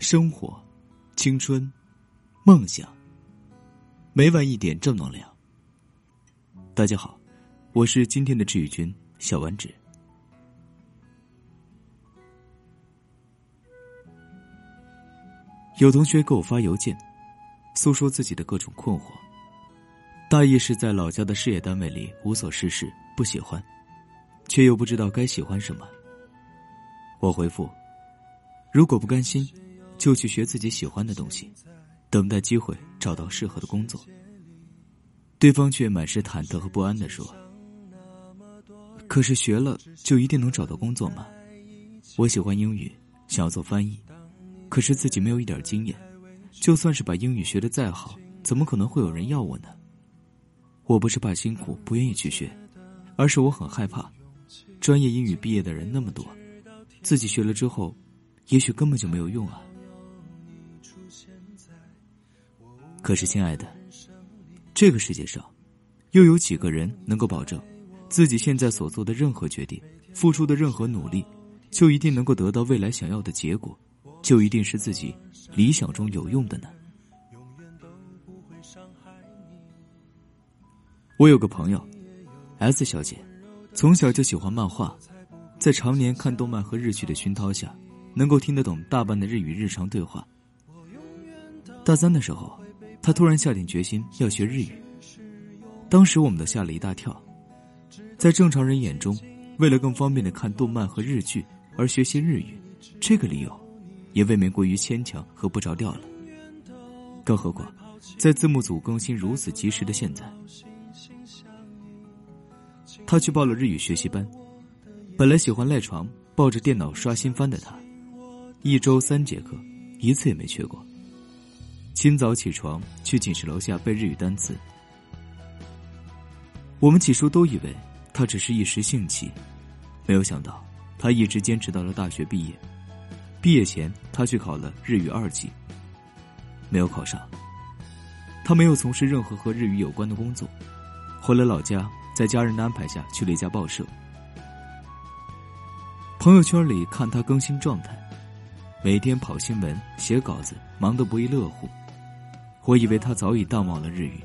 生活、青春、梦想，每晚一点正能量。大家好，我是今天的治愈君小丸子。有同学给我发邮件，诉说自己的各种困惑。大意是在老家的事业单位里无所事事，不喜欢，却又不知道该喜欢什么。我回复：如果不甘心，就去学自己喜欢的东西，等待机会找到适合的工作。对方却满是忐忑和不安的说：“可是学了就一定能找到工作吗？我喜欢英语，想要做翻译。”可是自己没有一点经验，就算是把英语学的再好，怎么可能会有人要我呢？我不是怕辛苦不愿意去学，而是我很害怕，专业英语毕业的人那么多，自己学了之后，也许根本就没有用啊。可是亲爱的，这个世界上，又有几个人能够保证，自己现在所做的任何决定，付出的任何努力，就一定能够得到未来想要的结果？就一定是自己理想中有用的呢。我有个朋友，S 小姐，从小就喜欢漫画，在常年看动漫和日剧的熏陶下，能够听得懂大半的日语日常对话。大三的时候，他突然下定决心要学日语，当时我们都吓了一大跳。在正常人眼中，为了更方便的看动漫和日剧而学习日语，这个理由。也未免过于牵强和不着调了。更何况，在字幕组更新如此及时的现在，他去报了日语学习班。本来喜欢赖床抱着电脑刷新番的他，一周三节课，一次也没缺过。清早起床去寝室楼下背日语单词。我们起初都以为他只是一时兴起，没有想到他一直坚持到了大学毕业。毕业前，他去考了日语二级，没有考上。他没有从事任何和日语有关的工作，回了老家，在家人的安排下去了一家报社。朋友圈里看他更新状态，每天跑新闻、写稿子，忙得不亦乐乎。我以为他早已淡忘了日语，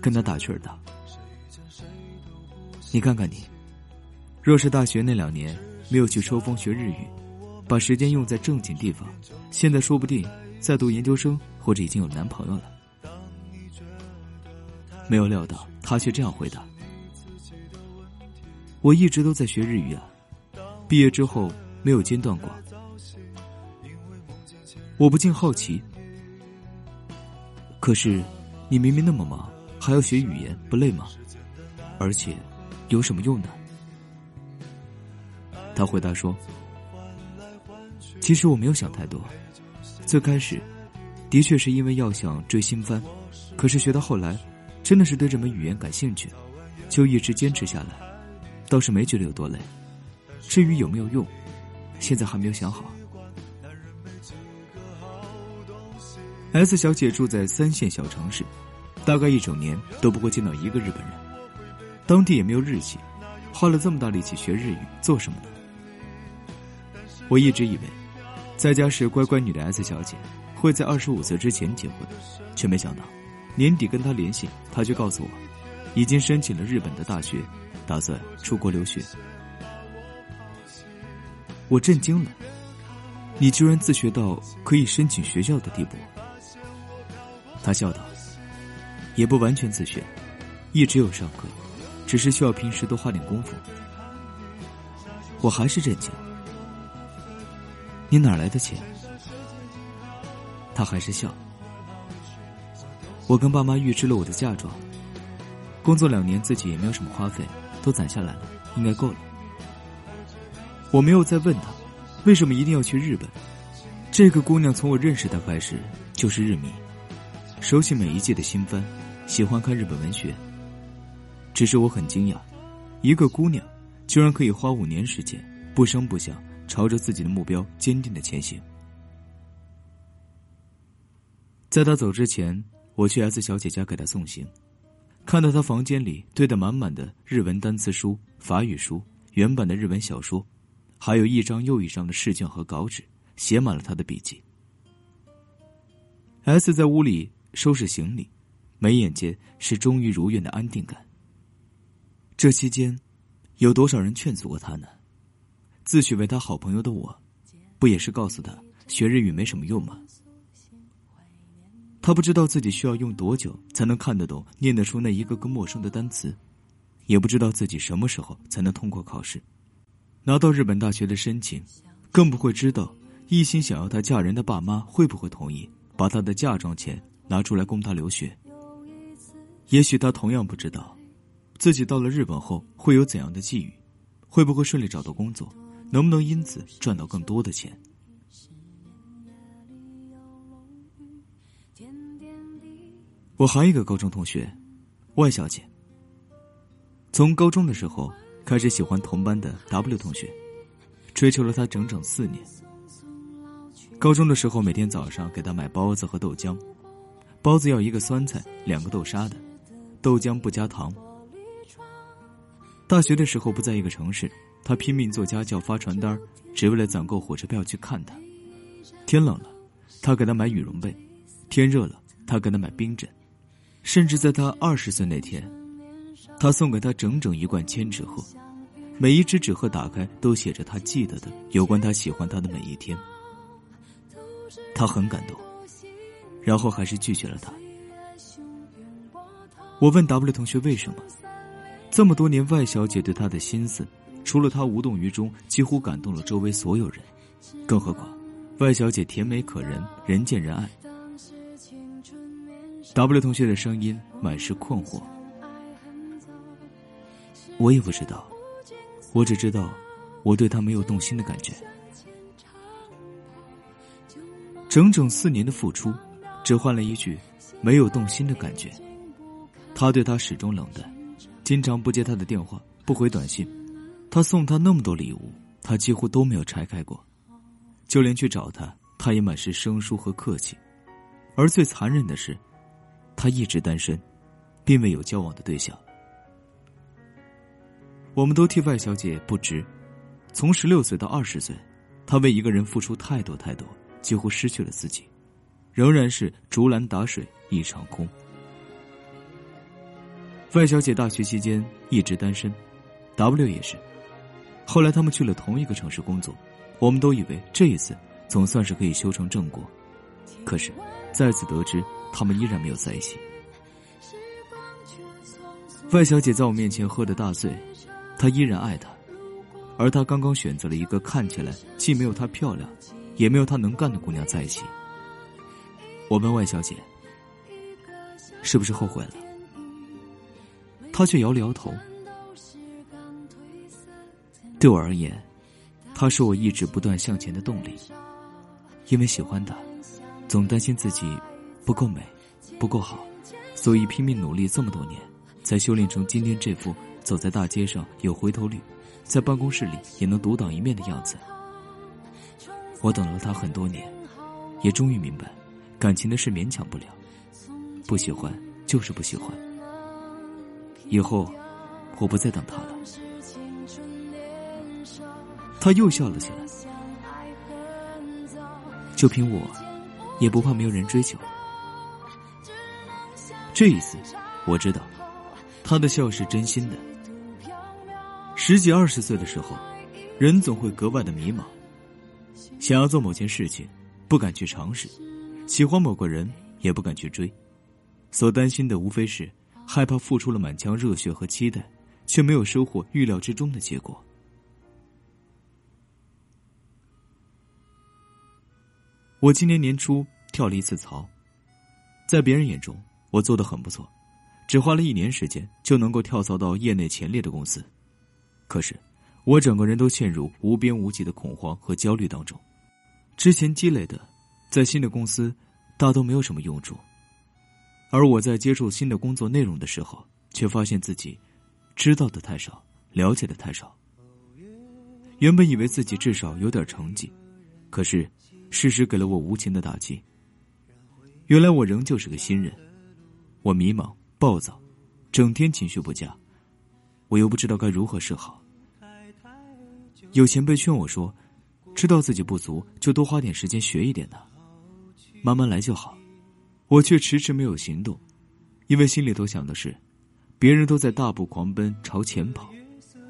跟他打趣儿道：“你看看你，若是大学那两年没有去抽风学日语。”把时间用在正经地方，现在说不定在读研究生，或者已经有男朋友了。没有料到他却这样回答：“我一直都在学日语啊，毕业之后没有间断过。”我不禁好奇：“可是你明明那么忙，还要学语言，不累吗？而且有什么用呢？”他回答说。其实我没有想太多，最开始，的确是因为要想追新番，可是学到后来，真的是对这门语言感兴趣，就一直坚持下来，倒是没觉得有多累。至于有没有用，现在还没有想好。S 小姐住在三线小城市，大概一整年都不会见到一个日本人，当地也没有日企，花了这么大力气学日语做什么呢？我一直以为。在家是乖乖女的 S 小姐，会在二十五岁之前结婚，却没想到，年底跟她联系，她却告诉我，已经申请了日本的大学，打算出国留学。我震惊了，你居然自学到可以申请学校的地步。他笑道：“也不完全自学，一直有上课，只是需要平时多花点功夫。”我还是震惊。你哪来的钱？他还是笑。我跟爸妈预支了我的嫁妆，工作两年自己也没有什么花费，都攒下来了，应该够了。我没有再问他，为什么一定要去日本？这个姑娘从我认识她开始就是日迷，熟悉每一季的新番，喜欢看日本文学。只是我很惊讶，一个姑娘居然可以花五年时间不声不响。朝着自己的目标坚定的前行。在他走之前，我去 S 小姐家给她送行，看到她房间里堆得满满的日文单词书、法语书、原版的日文小说，还有一张又一张的试卷和稿纸，写满了她的笔记。S 在屋里收拾行李，眉眼间是终于如愿的安定感。这期间，有多少人劝阻过他呢？自诩为他好朋友的我，不也是告诉他学日语没什么用吗？他不知道自己需要用多久才能看得懂、念得出那一个个陌生的单词，也不知道自己什么时候才能通过考试，拿到日本大学的申请，更不会知道一心想要他嫁人的爸妈会不会同意把他的嫁妆钱拿出来供他留学。也许他同样不知道，自己到了日本后会有怎样的际遇，会不会顺利找到工作，能不能因此赚到更多的钱。我还有一个高中同学，外小姐。从高中的时候开始喜欢同班的 W 同学，追求了他整整四年。高中的时候每天早上给他买包子和豆浆，包子要一个酸菜，两个豆沙的，豆浆不加糖。大学的时候不在一个城市，他拼命做家教发传单，只为了攒够火车票去看他。天冷了，他给他买羽绒被；天热了，他给他买冰枕。甚至在他二十岁那天，他送给他整整一罐千纸鹤，每一只纸鹤打开都写着他记得的有关他喜欢他的每一天。他很感动，然后还是拒绝了他。我问 W 同学为什么？这么多年，外小姐对他的心思，除了他无动于衷，几乎感动了周围所有人。更何况，外小姐甜美可人，人见人爱。W 同学的声音满是困惑。我也不知道，我只知道，我对他没有动心的感觉。整整四年的付出，只换了一句“没有动心的感觉”。他对他始终冷淡，经常不接他的电话，不回短信。他送他那么多礼物，他几乎都没有拆开过。就连去找他，他也满是生疏和客气。而最残忍的是。他一直单身，并未有交往的对象。我们都替外小姐不值。从十六岁到二十岁，她为一个人付出太多太多，几乎失去了自己，仍然是竹篮打水一场空。范小姐大学期间一直单身，W 也是。后来他们去了同一个城市工作，我们都以为这一次总算是可以修成正果，可是再次得知。他们依然没有在一起。范小姐在我面前喝的大醉，她依然爱他，而他刚刚选择了一个看起来既没有她漂亮，也没有她能干的姑娘在一起。我问外小姐：“是不是后悔了？”她却摇了摇头。对我而言，她是我一直不断向前的动力，因为喜欢她，总担心自己。不够美，不够好，所以拼命努力这么多年，才修炼成今天这副走在大街上有回头率，在办公室里也能独当一面的样子。我等了他很多年，也终于明白，感情的事勉强不了，不喜欢就是不喜欢。以后，我不再等他了。他又笑了起来，就凭我，也不怕没有人追求。这一次，我知道，他的笑是真心的。十几二十岁的时候，人总会格外的迷茫，想要做某件事情，不敢去尝试；喜欢某个人，也不敢去追。所担心的无非是害怕付出了满腔热血和期待，却没有收获预料之中的结果。我今年年初跳了一次槽，在别人眼中。我做的很不错，只花了一年时间就能够跳槽到业内前列的公司。可是，我整个人都陷入无边无际的恐慌和焦虑当中。之前积累的，在新的公司大都没有什么用处。而我在接触新的工作内容的时候，却发现自己知道的太少，了解的太少。原本以为自己至少有点成绩，可是事实给了我无情的打击。原来我仍旧是个新人。我迷茫、暴躁，整天情绪不佳，我又不知道该如何是好。有前辈劝我说：“知道自己不足，就多花点时间学一点呢，慢慢来就好。”我却迟迟没有行动，因为心里头想的是，别人都在大步狂奔朝前跑，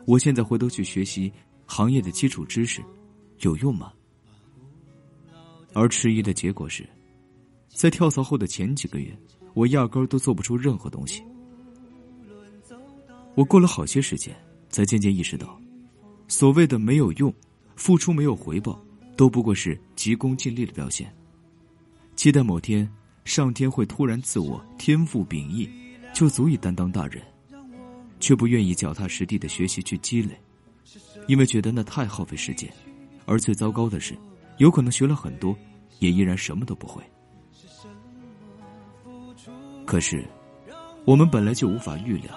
我现在回头去学习行业的基础知识，有用吗？而迟疑的结果是，在跳槽后的前几个月，我压根儿都做不出任何东西。我过了好些时间，才渐渐意识到，所谓的没有用，付出没有回报，都不过是急功近利的表现。期待某天上天会突然赐我天赋秉异，就足以担当大任，却不愿意脚踏实地的学习去积累，因为觉得那太耗费时间，而最糟糕的是。有可能学了很多，也依然什么都不会。可是，我们本来就无法预料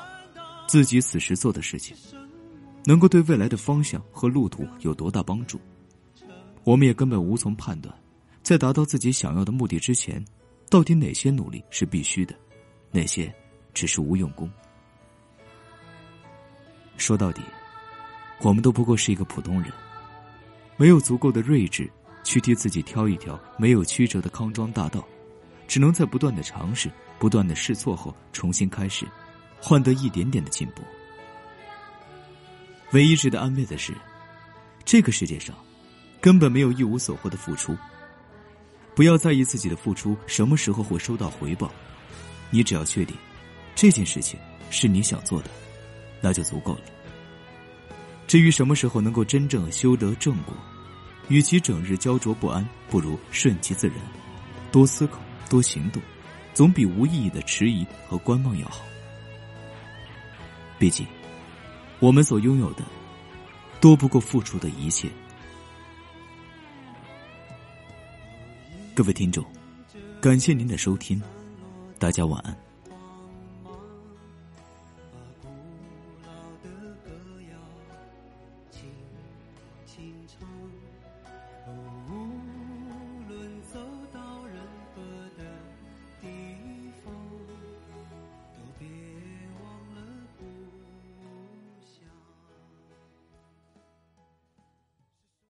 自己此时做的事情，能够对未来的方向和路途有多大帮助。我们也根本无从判断，在达到自己想要的目的之前，到底哪些努力是必须的，哪些只是无用功。说到底，我们都不过是一个普通人，没有足够的睿智。去替自己挑一条没有曲折的康庄大道，只能在不断的尝试、不断的试错后重新开始，换得一点点的进步。唯一值得安慰的是，这个世界上根本没有一无所获的付出。不要在意自己的付出什么时候会收到回报，你只要确定这件事情是你想做的，那就足够了。至于什么时候能够真正修得正果，与其整日焦灼不安，不如顺其自然，多思考，多行动，总比无意义的迟疑和观望要好。毕竟，我们所拥有的，多不过付出的一切。各位听众，感谢您的收听，大家晚安。